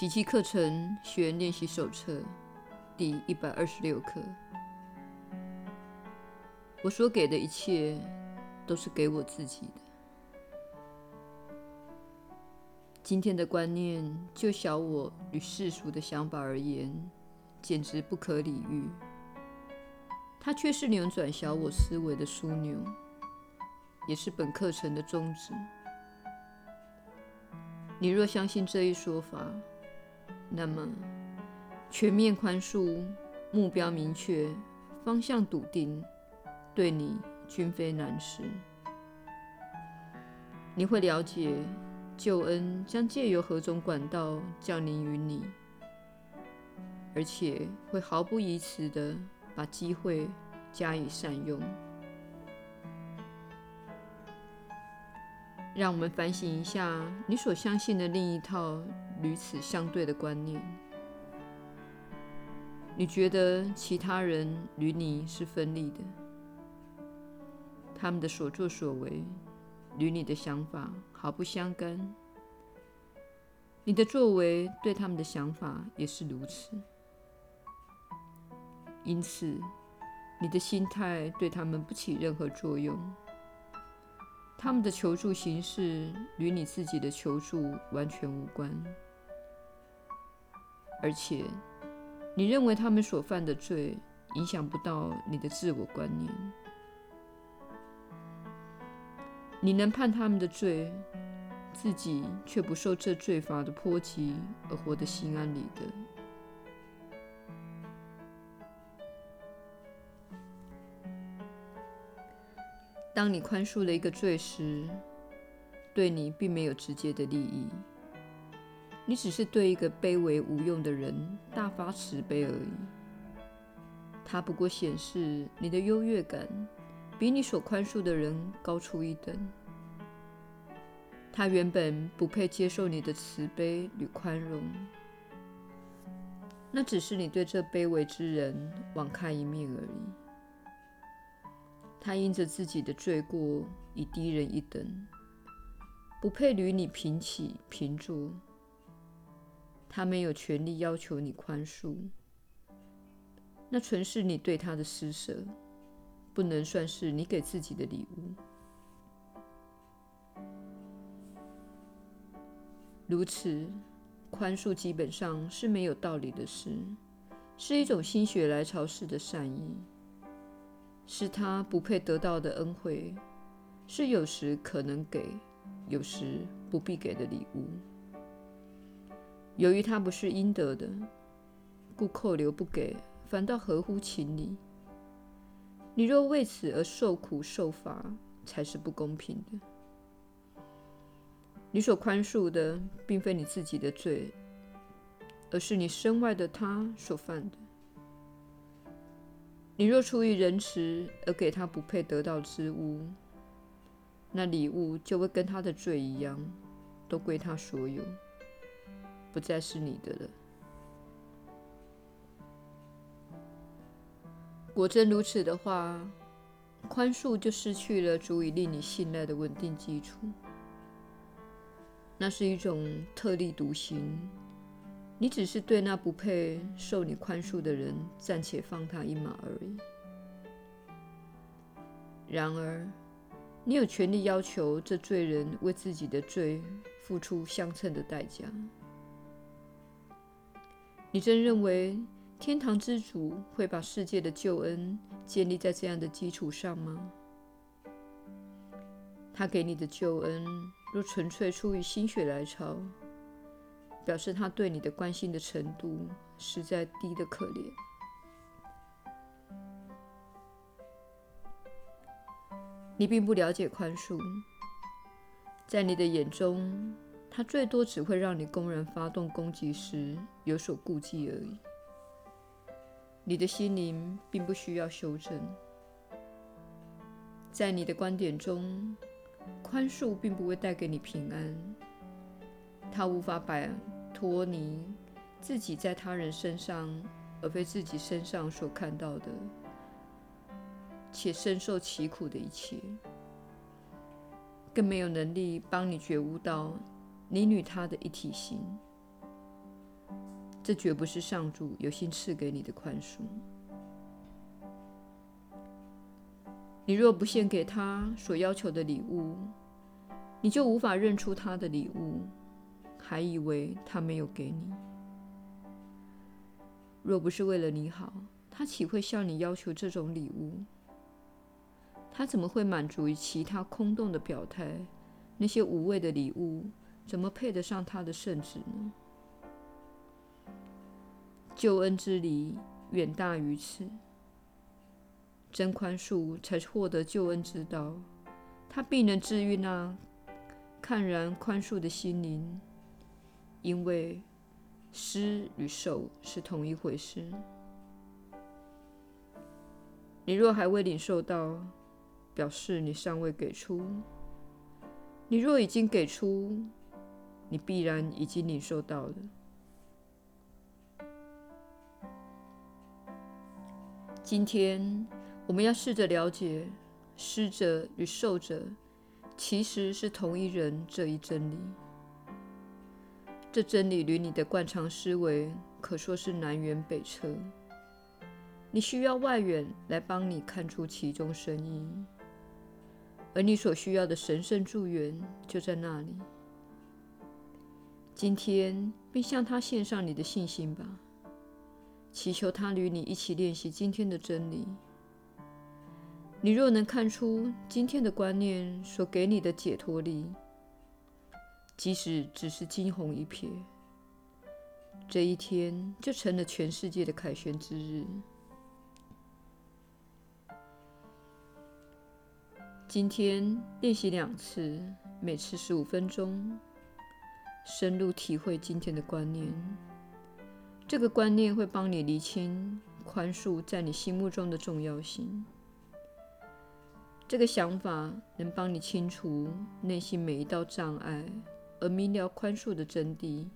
奇迹课程学员练习手册第一百二十六课。我所给的一切，都是给我自己的。今天的观念，就小我与世俗的想法而言，简直不可理喻。它却是扭转小我思维的枢纽，也是本课程的宗旨。你若相信这一说法，那么全面宽恕、目标明确、方向笃定，对你均非难事。你会了解救恩将借由何种管道降临于你，而且会毫不疑辞地把机会加以善用。让我们反省一下你所相信的另一套与此相对的观念。你觉得其他人与你是分离的，他们的所作所为与你的想法毫不相干，你的作为对他们的想法也是如此。因此，你的心态对他们不起任何作用。他们的求助形式与你自己的求助完全无关，而且你认为他们所犯的罪影响不到你的自我观念。你能判他们的罪，自己却不受这罪罚的波及而活得心安理得。当你宽恕了一个罪时，对你并没有直接的利益，你只是对一个卑微无用的人大发慈悲而已。它不过显示你的优越感比你所宽恕的人高出一等。他原本不配接受你的慈悲与宽容，那只是你对这卑微之人网开一面而已。他因着自己的罪过，已低人一等，不配与你平起平坐。他没有权利要求你宽恕，那纯是你对他的施舍，不能算是你给自己的礼物。如此，宽恕基本上是没有道理的事，是一种心血来潮式的善意。是他不配得到的恩惠，是有时可能给，有时不必给的礼物。由于他不是应得的，故扣留不给，反倒合乎情理。你若为此而受苦受罚，才是不公平的。你所宽恕的，并非你自己的罪，而是你身外的他所犯的。你若出于仁慈而给他不配得到之物，那礼物就会跟他的罪一样，都归他所有，不再是你的了。果真如此的话，宽恕就失去了足以令你信赖的稳定基础。那是一种特立独行。你只是对那不配受你宽恕的人暂且放他一马而已。然而，你有权利要求这罪人为自己的罪付出相称的代价。你真认为天堂之主会把世界的救恩建立在这样的基础上吗？他给你的救恩若纯粹出于心血来潮，表示他对你的关心的程度实在低得可怜。你并不了解宽恕，在你的眼中，它最多只会让你公然发动攻击时有所顾忌而已。你的心灵并不需要修正。在你的观点中，宽恕并不会带给你平安，它无法摆脱你自己在他人身上而非自己身上所看到的，且深受其苦的一切，更没有能力帮你觉悟到你与他的一体性。这绝不是上主有心赐给你的宽恕。你若不献给他所要求的礼物，你就无法认出他的礼物，还以为他没有给你。若不是为了你好，他岂会向你要求这种礼物？他怎么会满足于其他空洞的表态？那些无谓的礼物怎么配得上他的圣旨呢？救恩之礼远大于此，真宽恕才是获得救恩之道。他必能治愈那看然宽恕的心灵，因为施与受是同一回事。你若还未领受到，表示你尚未给出；你若已经给出，你必然已经领受到了。今天我们要试着了解，施者与受者其实是同一人这一真理。这真理与你的惯常思维可说是南辕北辙。你需要外援来帮你看出其中深意，而你所需要的神圣助缘就在那里。今天，便向他献上你的信心吧。祈求他与你一起练习今天的真理。你若能看出今天的观念所给你的解脱力，即使只是惊鸿一瞥，这一天就成了全世界的凯旋之日。今天练习两次，每次十五分钟，深入体会今天的观念。这个观念会帮你厘清宽恕在你心目中的重要性。这个想法能帮你清除内心每一道障碍，而明了宽恕的真谛，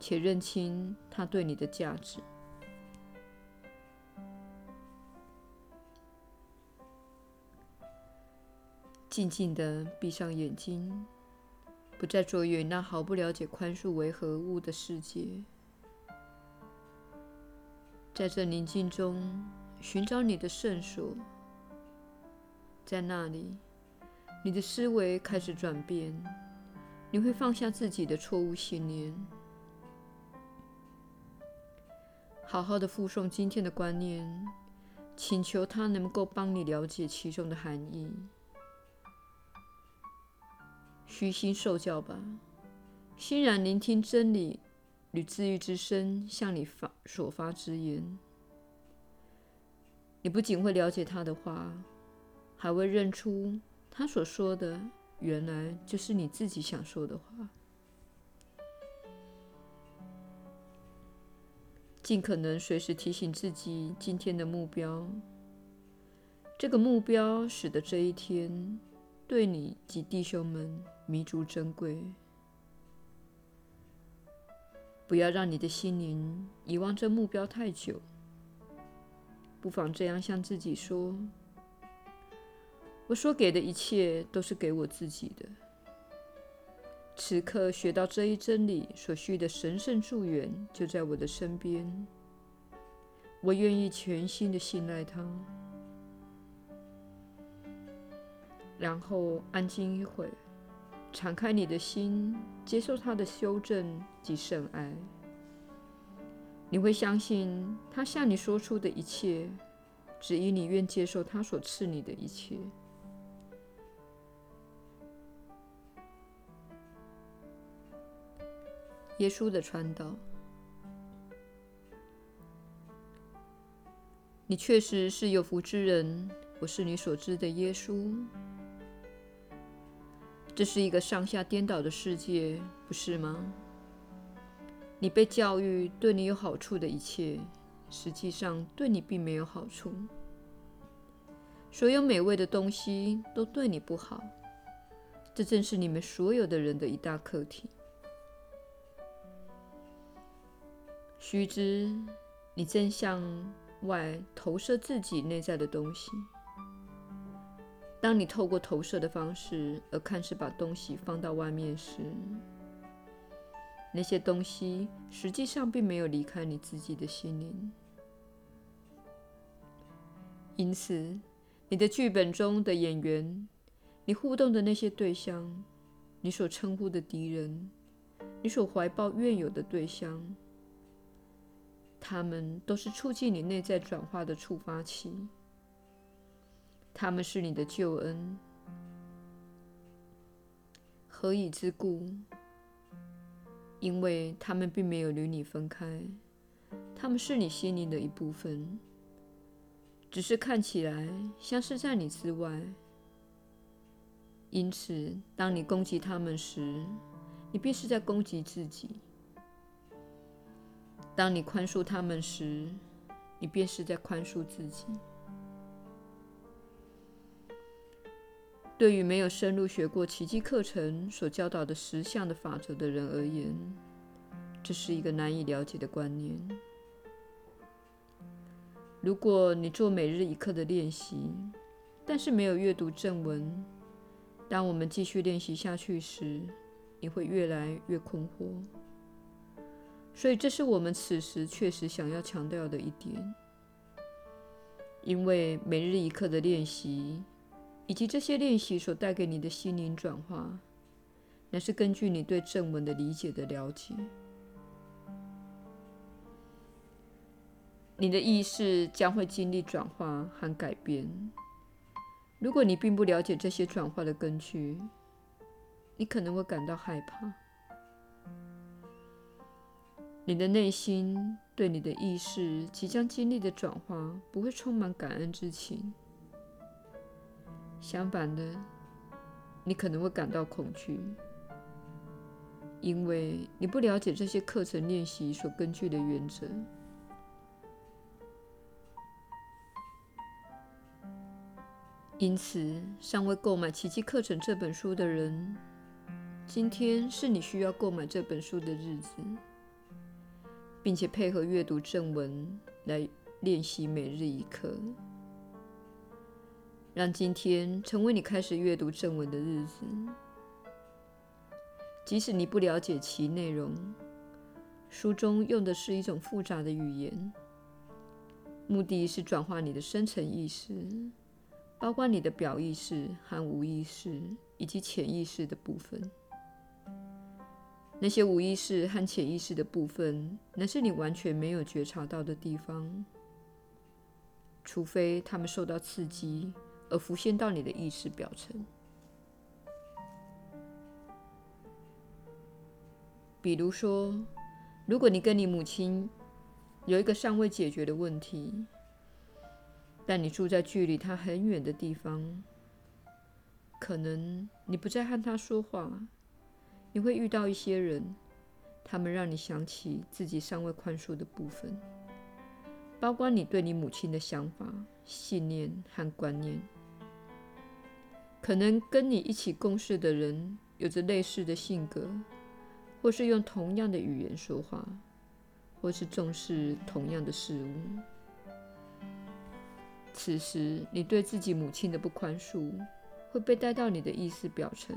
且认清它对你的价值。静静的闭上眼睛，不再着眼于那毫不了解宽恕为何物的世界。在这宁静中寻找你的圣所，在那里，你的思维开始转变，你会放下自己的错误信念，好好的复诵今天的观念，请求它能够帮你了解其中的含义。虚心受教吧，欣然聆听真理。与治愈之声向你发所发之言，你不仅会了解他的话，还会认出他所说的原来就是你自己想说的话。尽可能随时提醒自己今天的目标，这个目标使得这一天对你及弟兄们弥足珍贵。不要让你的心灵遗忘这目标太久。不妨这样向自己说：“我所给的一切都是给我自己的。此刻学到这一真理所需的神圣助缘就在我的身边。我愿意全心的信赖它。”然后安静一会。敞开你的心，接受他的修正及圣爱。你会相信他向你说出的一切，只因你愿接受他所赐你的一切。耶稣的传导，你确实是有福之人。我是你所知的耶稣。这是一个上下颠倒的世界，不是吗？你被教育对你有好处的一切，实际上对你并没有好处。所有美味的东西都对你不好，这正是你们所有的人的一大课题。须知，你正向外投射自己内在的东西。当你透过投射的方式而看似把东西放到外面时，那些东西实际上并没有离开你自己的心灵。因此，你的剧本中的演员，你互动的那些对象，你所称呼的敌人，你所怀抱怨有的对象，他们都是促进你内在转化的触发器。他们是你的救恩。何以之故？因为他们并没有与你分开，他们是你心灵的一部分。只是看起来像是在你之外，因此，当你攻击他们时，你便是在攻击自己；当你宽恕他们时，你便是在宽恕自己。对于没有深入学过奇迹课程所教导的实相的法则的人而言，这是一个难以了解的观念。如果你做每日一课的练习，但是没有阅读正文，当我们继续练习下去时，你会越来越困惑。所以，这是我们此时确实想要强调的一点。因为每日一课的练习，以及这些练习所带给你的心灵转化，乃是根据你对正文的理解的了解。你的意识将会经历转化和改变。如果你并不了解这些转化的根据，你可能会感到害怕。你的内心对你的意识即将经历的转化不会充满感恩之情。相反的，你可能会感到恐惧，因为你不了解这些课程练习所根据的原则。因此，尚未购买《奇迹课程》这本书的人，今天是你需要购买这本书的日子，并且配合阅读正文来练习每日一课，让今天成为你开始阅读正文的日子。即使你不了解其内容，书中用的是一种复杂的语言，目的是转化你的深层意识。包括你的表意识和无意识，以及潜意识的部分。那些无意识和潜意识的部分，乃是你完全没有觉察到的地方，除非他们受到刺激而浮现到你的意识表层。比如说，如果你跟你母亲有一个尚未解决的问题。但你住在距离他很远的地方，可能你不再和他说话。你会遇到一些人，他们让你想起自己尚未宽恕的部分，包括你对你母亲的想法、信念和观念。可能跟你一起共事的人有着类似的性格，或是用同样的语言说话，或是重视同样的事物。此时，你对自己母亲的不宽恕会被带到你的意识表层，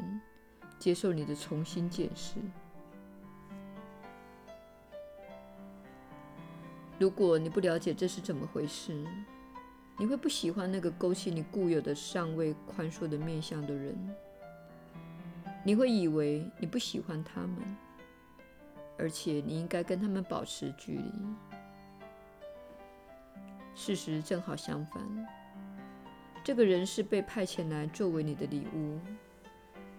接受你的重新检视。如果你不了解这是怎么回事，你会不喜欢那个勾起你固有的尚未宽恕的面向的人。你会以为你不喜欢他们，而且你应该跟他们保持距离。事实正好相反，这个人是被派遣来作为你的礼物，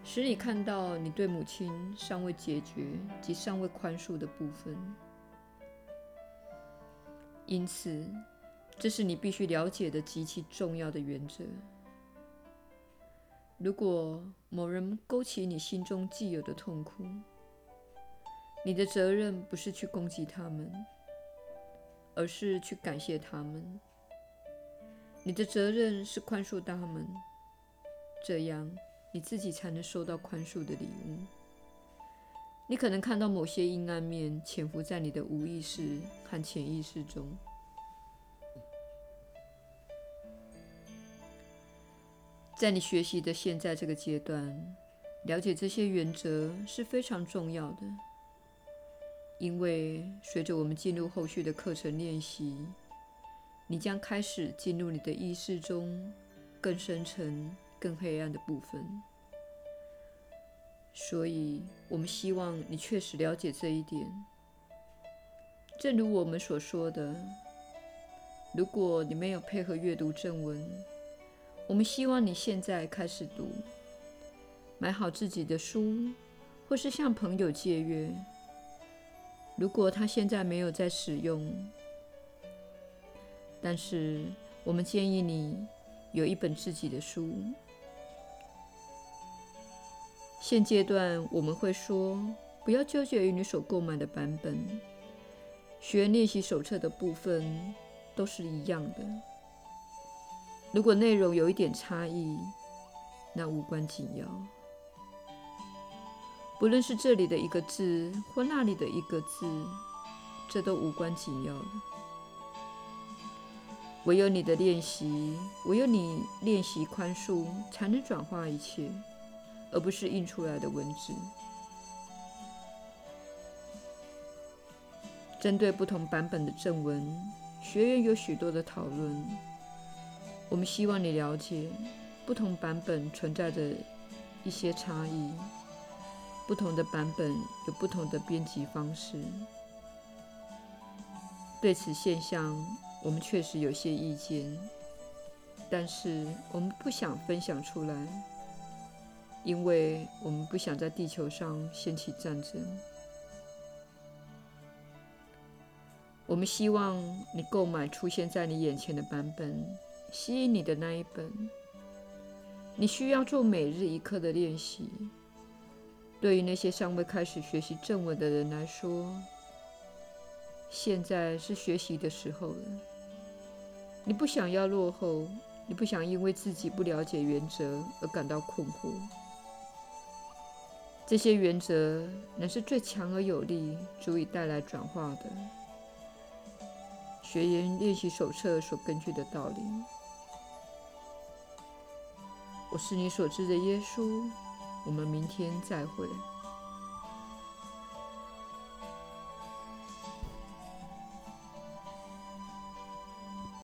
使你看到你对母亲尚未解决及尚未宽恕的部分。因此，这是你必须了解的极其重要的原则。如果某人勾起你心中既有的痛苦，你的责任不是去攻击他们。而是去感谢他们。你的责任是宽恕他们，这样你自己才能收到宽恕的礼物。你可能看到某些阴暗面潜伏在你的无意识和潜意识中。在你学习的现在这个阶段，了解这些原则是非常重要的。因为随着我们进入后续的课程练习，你将开始进入你的意识中更深层、更黑暗的部分。所以，我们希望你确实了解这一点。正如我们所说的，如果你没有配合阅读正文，我们希望你现在开始读，买好自己的书，或是向朋友借阅。如果他现在没有在使用，但是我们建议你有一本自己的书。现阶段我们会说，不要纠结于你所购买的版本。学员练习手册的部分都是一样的。如果内容有一点差异，那无关紧要。不论是这里的一个字或那里的一个字，这都无关紧要的。唯有你的练习，唯有你练习宽恕，才能转化一切，而不是印出来的文字。针对不同版本的正文，学员有许多的讨论。我们希望你了解，不同版本存在着一些差异，不同的版本有不同的编辑方式。对此现象，我们确实有些意见，但是我们不想分享出来，因为我们不想在地球上掀起战争。我们希望你购买出现在你眼前的版本，吸引你的那一本。你需要做每日一课的练习。对于那些尚未开始学习正文的人来说，现在是学习的时候了。你不想要落后，你不想因为自己不了解原则而感到困惑。这些原则乃是最强而有力，足以带来转化的。学员练习手册所根据的道理。我是你所知的耶稣。我们明天再会。